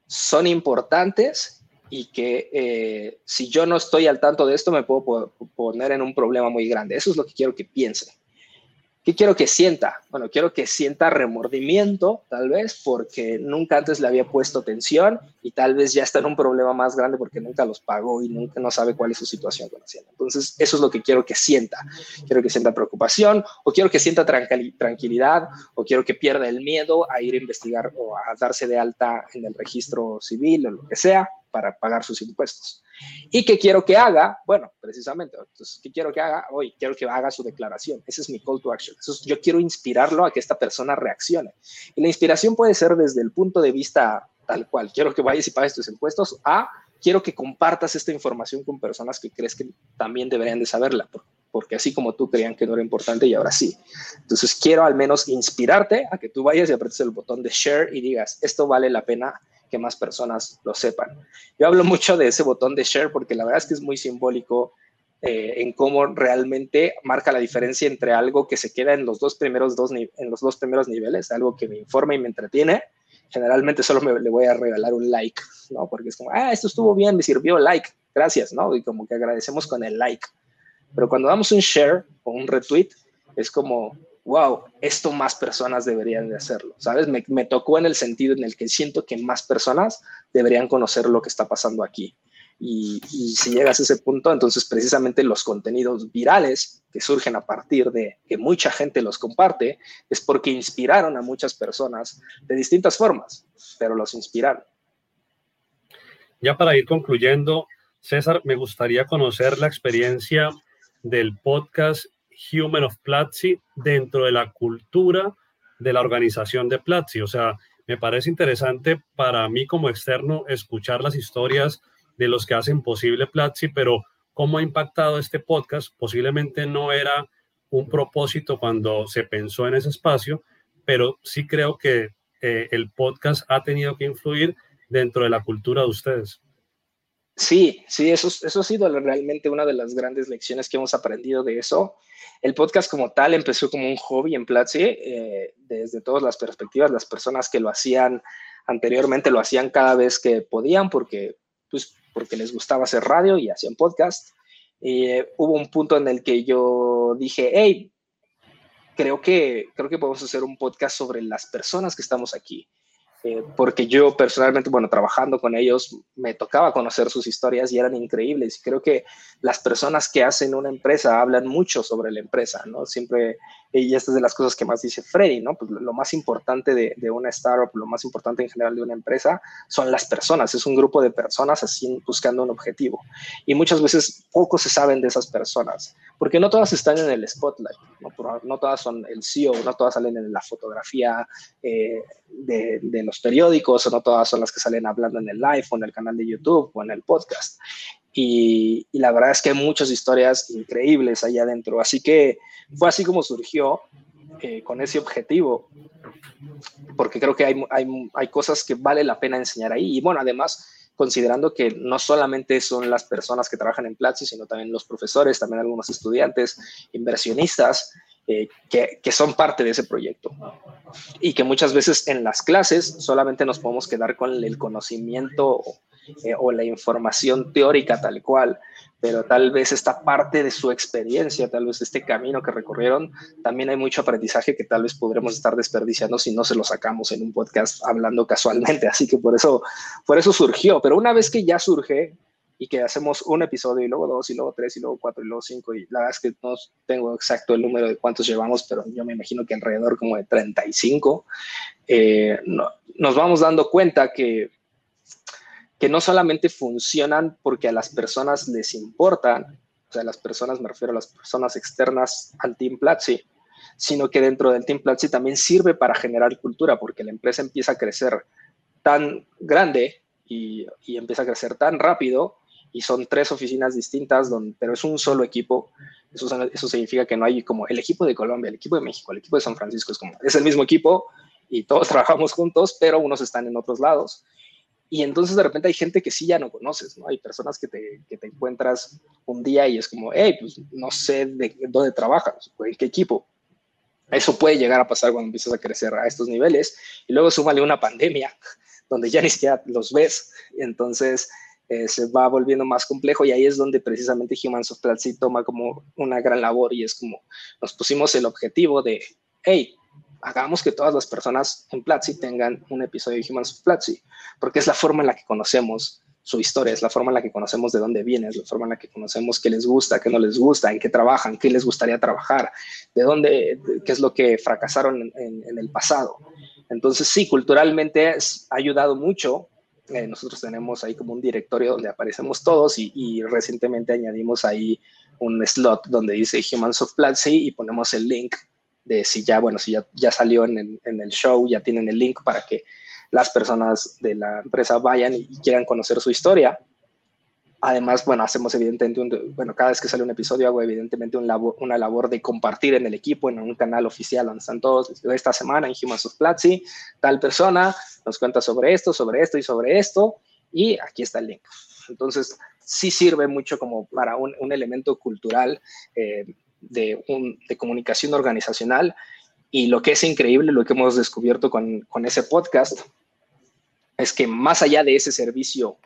son importantes y que eh, si yo no estoy al tanto de esto me puedo poner en un problema muy grande. Eso es lo que quiero que piense. ¿Qué quiero que sienta? Bueno, quiero que sienta remordimiento, tal vez, porque nunca antes le había puesto atención y tal vez ya está en un problema más grande porque nunca los pagó y nunca no sabe cuál es su situación con Hacienda. Entonces, eso es lo que quiero que sienta. Quiero que sienta preocupación o quiero que sienta tranquilidad o quiero que pierda el miedo a ir a investigar o a darse de alta en el registro civil o lo que sea para pagar sus impuestos. ¿Y qué quiero que haga? Bueno, precisamente, ¿qué quiero que haga? Hoy quiero que haga su declaración. Ese es mi call to action. yo quiero inspirarlo a que esta persona reaccione. Y la inspiración puede ser desde el punto de vista tal cual. Quiero que vayas y pagues tus impuestos a quiero que compartas esta información con personas que crees que también deberían de saberla, porque así como tú creían que no era importante y ahora sí. Entonces quiero al menos inspirarte a que tú vayas y apretes el botón de share y digas, esto vale la pena que más personas lo sepan. Yo hablo mucho de ese botón de share porque la verdad es que es muy simbólico eh, en cómo realmente marca la diferencia entre algo que se queda en los dos primeros, dos en los dos primeros niveles, algo que me informa y me entretiene. Generalmente solo me, le voy a regalar un like, ¿no? Porque es como, ah, esto estuvo bien, me sirvió, like, gracias, ¿no? Y como que agradecemos con el like. Pero cuando damos un share o un retweet, es como, wow, esto más personas deberían de hacerlo, ¿sabes? Me, tocó en el sentido en el que siento que más personas deberían conocer lo que está pasando aquí. Y, si llegas a ese punto, entonces precisamente los contenidos virales que surgen a partir de que mucha gente los comparte, es porque inspiraron a muchas personas de distintas formas, pero los inspiraron. Ya para ir concluyendo, César, me gustaría conocer la experiencia del podcast Human of Platzi dentro de la cultura de la organización de Platzi. O sea, me parece interesante para mí como externo escuchar las historias de los que hacen posible Platzi, pero cómo ha impactado este podcast. Posiblemente no era un propósito cuando se pensó en ese espacio, pero sí creo que eh, el podcast ha tenido que influir dentro de la cultura de ustedes. Sí, sí, eso, eso ha sido realmente una de las grandes lecciones que hemos aprendido de eso. El podcast como tal empezó como un hobby en Platzi, eh, desde todas las perspectivas. Las personas que lo hacían anteriormente lo hacían cada vez que podían porque, pues, porque les gustaba hacer radio y hacían podcast. Eh, hubo un punto en el que yo dije, hey, creo que, creo que podemos hacer un podcast sobre las personas que estamos aquí. Eh, porque yo personalmente, bueno, trabajando con ellos, me tocaba conocer sus historias y eran increíbles. Creo que las personas que hacen una empresa hablan mucho sobre la empresa, ¿no? Siempre y esta es de las cosas que más dice Freddy, ¿no? Pues lo más importante de, de, una startup, lo más importante en general de una empresa son las personas, es un grupo de personas así buscando un objetivo. Y muchas veces poco se saben de esas personas, porque no todas están en el spotlight, no, todas son el CEO, no todas salen en la fotografía eh, de, de, los periódicos, o no todas son las que salen hablando en el live o en el canal de YouTube o en el podcast. Y, la verdad es que hay muchas historias increíbles allá adentro. Así que fue así como surgió eh, con ese objetivo, porque creo que hay, hay, hay, cosas que vale la pena enseñar ahí. Y bueno, además, considerando que no solamente son las personas que trabajan en Platzi, sino también los profesores, también algunos estudiantes, inversionistas, eh, que, que, son parte de ese proyecto. Y que muchas veces en las clases solamente nos podemos quedar con el conocimiento eh, o la información teórica tal cual, pero tal vez esta parte de su experiencia, tal vez este camino que recorrieron, también hay mucho aprendizaje que tal vez podremos estar desperdiciando si no se lo sacamos en un podcast hablando casualmente. [laughs] Así que por eso, por eso surgió. Pero una vez que ya surge, y que hacemos un episodio y luego dos y luego tres y luego cuatro y luego cinco y la verdad es que no tengo exacto el número de cuántos llevamos, pero yo me imagino que alrededor como de 35, eh, no, nos vamos dando cuenta que, que no solamente funcionan porque a las personas les importan, o sea, las personas, me refiero a las personas externas al Team Platzi, sino que dentro del Team Platzi también sirve para generar cultura, porque la empresa empieza a crecer tan grande y, y empieza a crecer tan rápido y son tres oficinas distintas, donde, pero es un solo equipo. Eso, eso significa que no hay como el equipo de Colombia, el equipo de México, el equipo de San Francisco, es como, es el mismo equipo y todos [laughs] trabajamos juntos, pero unos están en otros lados. Y entonces de repente hay gente que sí ya no conoces, ¿no? Hay personas que te, que te encuentras un día y es como, hey, pues no sé de dónde trabajas, en qué equipo. Eso puede llegar a pasar cuando empiezas a crecer a estos niveles. Y luego súmale una pandemia [laughs] donde ya ni siquiera los ves. Entonces, eh, se va volviendo más complejo y ahí es donde precisamente Humans of Platzi toma como una gran labor y es como nos pusimos el objetivo de, hey, hagamos que todas las personas en Platzi tengan un episodio de Humans of Platzi, porque es la forma en la que conocemos su historia, es la forma en la que conocemos de dónde viene, es la forma en la que conocemos qué les gusta, qué no les gusta, en qué trabajan, qué les gustaría trabajar, de dónde, qué es lo que fracasaron en, el pasado. Entonces, sí, culturalmente ha ayudado mucho. Eh, nosotros tenemos ahí como un directorio donde aparecemos todos y, recientemente añadimos ahí un slot donde dice Humans of Platzi y ponemos el link de si ya, bueno, si ya, ya salió en en el show, ya tienen el link para que las personas de la empresa vayan y quieran conocer su historia. Además, bueno, hacemos evidentemente, bueno, cada vez que sale un episodio hago evidentemente un una labor de compartir en el equipo, en un canal oficial donde están todos, esta semana en Humans of Platzi, tal persona nos cuenta sobre esto, sobre esto y sobre esto, y aquí está el link. Entonces, sí sirve mucho como para un, un elemento cultural eh, de, un, de comunicación organizacional y lo que es increíble, lo que hemos descubierto con, con ese podcast, es que más allá de ese servicio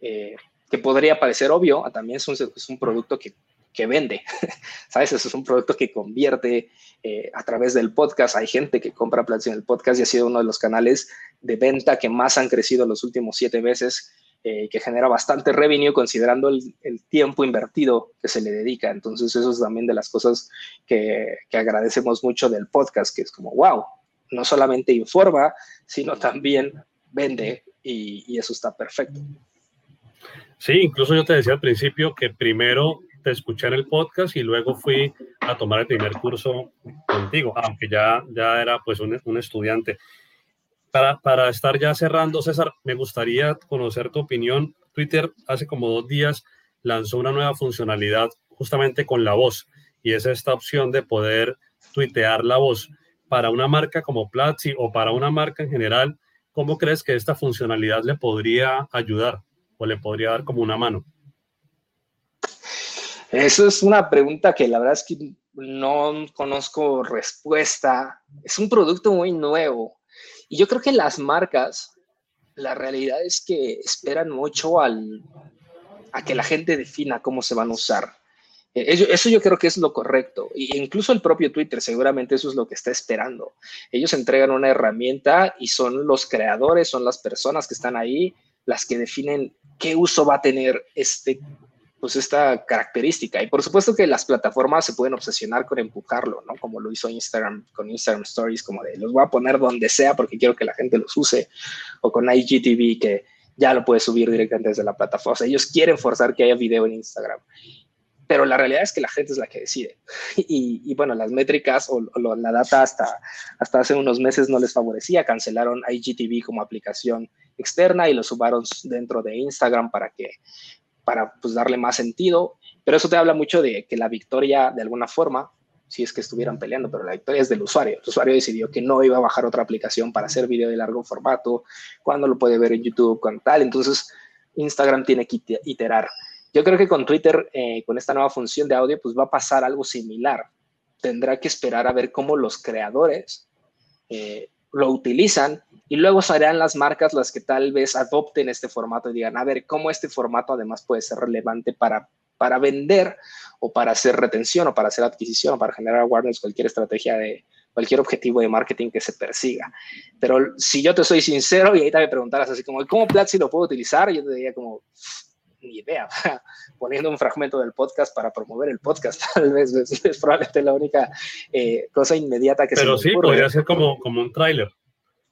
eh, que podría parecer obvio, también es un, es un producto que, que, vende, [laughs] ¿sabes? Es un producto que convierte eh, a través del podcast. Hay gente que compra Platzi en el podcast y ha sido uno de los canales de venta que más han crecido en los últimos siete meses, eh, que genera bastante revenue considerando el, tiempo invertido que se le dedica. Entonces, eso es también de las cosas que, agradecemos mucho del podcast, que es como, wow, no solamente informa, sino también vende y, eso está perfecto. Sí, incluso yo te decía al principio que primero te escuché en el podcast y luego fui a tomar el primer curso contigo, aunque ya, ya era pues un, un estudiante. Para, para, estar ya cerrando, César, me gustaría conocer tu opinión. Twitter hace como dos días lanzó una nueva funcionalidad justamente con la voz y es esta opción de poder tuitear la voz para una marca como Platzi o para una marca en general ¿cómo crees que esta funcionalidad le podría ayudar o le podría dar como una mano? Eso es una pregunta que la verdad es que no conozco respuesta. Es un producto muy nuevo. Y yo creo que las marcas, la realidad es que esperan mucho al, a que la gente defina cómo se van a usar. Eh, eso, yo creo que es lo correcto. E incluso el propio Twitter seguramente eso es lo que está esperando. Ellos entregan una herramienta y son los creadores, son las personas que están ahí las que definen qué uso va a tener este, pues esta característica. Y por supuesto que las plataformas se pueden obsesionar con empujarlo, ¿no? Como lo hizo Instagram con Instagram Stories, como de los voy a poner donde sea porque quiero que la gente los use, o con IGTV que ya lo puedes subir directamente desde la plataforma. O sea, ellos quieren forzar que haya video en Instagram pero la realidad es que la gente es la que decide. [laughs] Y, bueno, las métricas o, la data hasta, hasta hace unos meses no les favorecía. Cancelaron IGTV como aplicación externa y lo subaron dentro de Instagram para que para pues, darle más sentido. Pero eso te habla mucho de que la victoria, de alguna forma, si es que estuvieran peleando, pero la victoria es del usuario. El usuario decidió que no iba a bajar otra aplicación para hacer video de largo formato, cuando lo puede ver en YouTube, con tal. Entonces, Instagram tiene que iterar. Yo creo que con Twitter, eh, con esta nueva función de audio, pues va a pasar algo similar. Tendrá que esperar a ver cómo los creadores eh, lo utilizan y luego serán las marcas las que tal vez adopten este formato y digan, a ver, cómo este formato además puede ser relevante para, para vender o para hacer retención o para hacer adquisición o para generar awareness, cualquier estrategia de cualquier objetivo de marketing que se persiga. Pero si yo te soy sincero y te me preguntaras así como, ¿cómo Platzi lo puedo utilizar? Yo te diría como, ni idea, [laughs] poniendo un fragmento del podcast para promover el podcast, [laughs] tal vez es, probablemente la única eh, cosa inmediata que Pero se me sí, podría ser como, como un tráiler.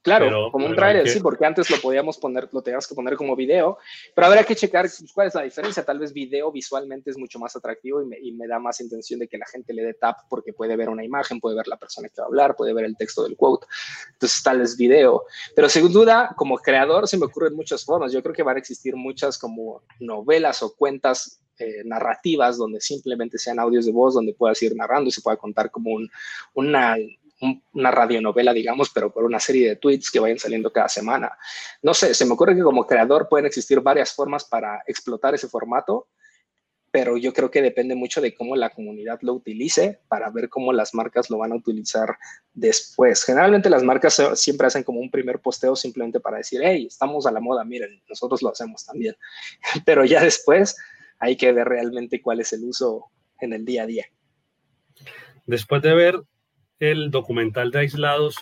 Claro, como un trailer, sí, porque antes lo podíamos poner, lo teníamos que poner como video, pero habría que checar cuál es la diferencia. Tal vez video visualmente es mucho más atractivo y me, y me, da más intención de que la gente le dé tap porque puede ver una imagen, puede ver la persona que va a hablar, puede ver el texto del quote. Entonces, tal vez video. Pero sin duda, como creador, se me ocurren muchas formas. Yo creo que van a existir muchas como novelas o cuentas eh, narrativas donde simplemente sean audios de voz, donde puedas ir narrando y se pueda contar como un, una una radionovela, digamos, pero por una serie de tweets que vayan saliendo cada semana. No sé, se me ocurre que como creador pueden existir varias formas para explotar ese formato pero yo creo que depende mucho de cómo la comunidad lo utilice para ver cómo las marcas lo van a utilizar después. Generalmente las marcas siempre hacen como un primer posteo simplemente para decir, hey, estamos a la moda, miren, nosotros lo hacemos también. [laughs] Pero ya después hay que ver realmente cuál es el uso en el día a día. Después de ver el documental de Aislados,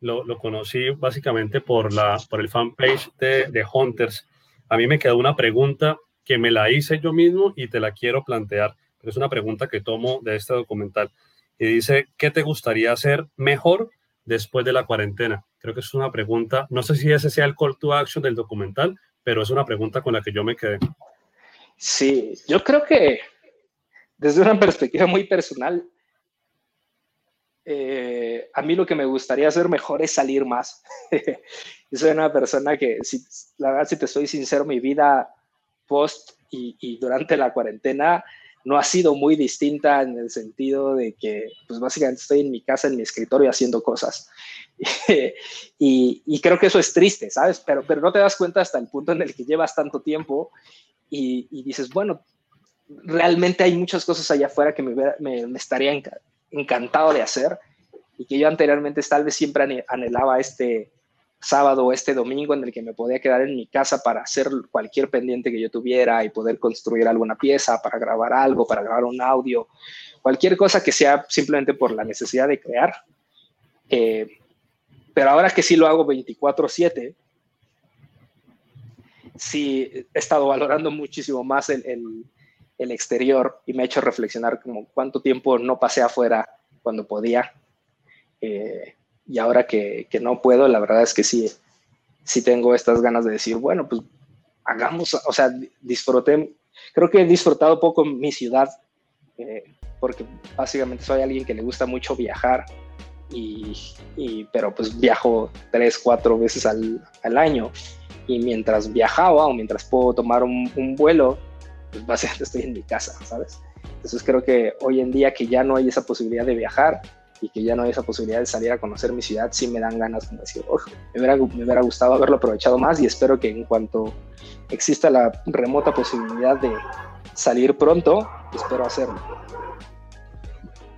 lo, conocí básicamente por, la, por el fanpage de, de Hunters. A mí me quedó una pregunta que me la hice yo mismo y te la quiero plantear. Pero es una pregunta que tomo de este documental. Y dice, ¿qué te gustaría hacer mejor después de la cuarentena? Creo que es una pregunta, no sé si ese sea el call to action del documental, pero es una pregunta con la que yo me quedé. Sí, yo creo que desde una perspectiva muy personal, eh, a mí lo que me gustaría hacer mejor es salir más. [laughs] soy una persona que, si, la verdad, si te soy sincero, mi vida post y, durante la cuarentena no ha sido muy distinta en el sentido de que, pues básicamente estoy en mi casa, en mi escritorio haciendo cosas. [laughs] y, creo que eso es triste, ¿sabes? Pero, pero no te das cuenta hasta el punto en el que llevas tanto tiempo y, dices, bueno, realmente hay muchas cosas allá afuera que me, me, estaría encantado de hacer y que yo anteriormente tal vez siempre anhelaba este, sábado o este domingo en el que me podía quedar en mi casa para hacer cualquier pendiente que yo tuviera y poder construir alguna pieza, para grabar algo, para grabar un audio, cualquier cosa que sea simplemente por la necesidad de crear. Eh, pero ahora que sí lo hago 24/7, sí he estado valorando muchísimo más el, el, exterior y me ha hecho reflexionar como cuánto tiempo no pasé afuera cuando podía. Eh, y ahora que, que, no puedo, la verdad es que sí, sí tengo estas ganas de decir, bueno, pues hagamos, o sea, disfruté, creo que he disfrutado poco mi ciudad, eh, porque básicamente soy alguien que le gusta mucho viajar, y, y, pero pues viajo tres, cuatro veces al, al, año, y mientras viajaba o mientras puedo tomar un vuelo, pues básicamente [laughs] estoy en mi casa, ¿sabes? Entonces creo que hoy en día que ya no hay esa posibilidad de viajar, y que ya no hay esa posibilidad de salir a conocer mi ciudad, sí me dan ganas de decir, ojo, me hubiera, me hubiera gustado haberlo aprovechado más y espero que en cuanto exista la remota posibilidad de salir pronto, espero hacerlo.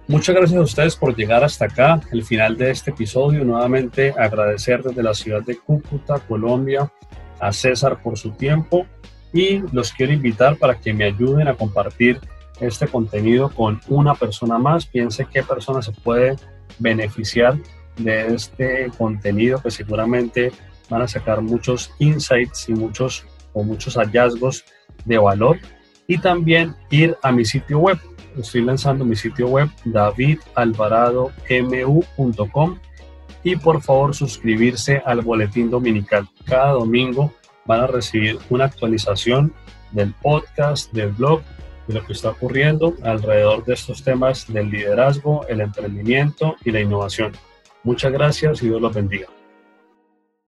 Muchas gracias a ustedes por llegar hasta acá, el final de este episodio. Nuevamente agradecer desde la ciudad de Cúcuta, Colombia, a César por su tiempo y los quiero invitar para que me ayuden a compartir este contenido con una persona más, piense qué persona se puede beneficiar de este contenido que seguramente van a sacar muchos insights y muchos o muchos hallazgos de valor y también ir a mi sitio web. Estoy lanzando mi sitio web davidalvaradomu.com y por favor suscribirse al boletín dominical. Cada domingo van a recibir una actualización del podcast, del blog de lo que está ocurriendo alrededor de estos temas del liderazgo, el emprendimiento y la innovación. Muchas gracias y Dios los bendiga.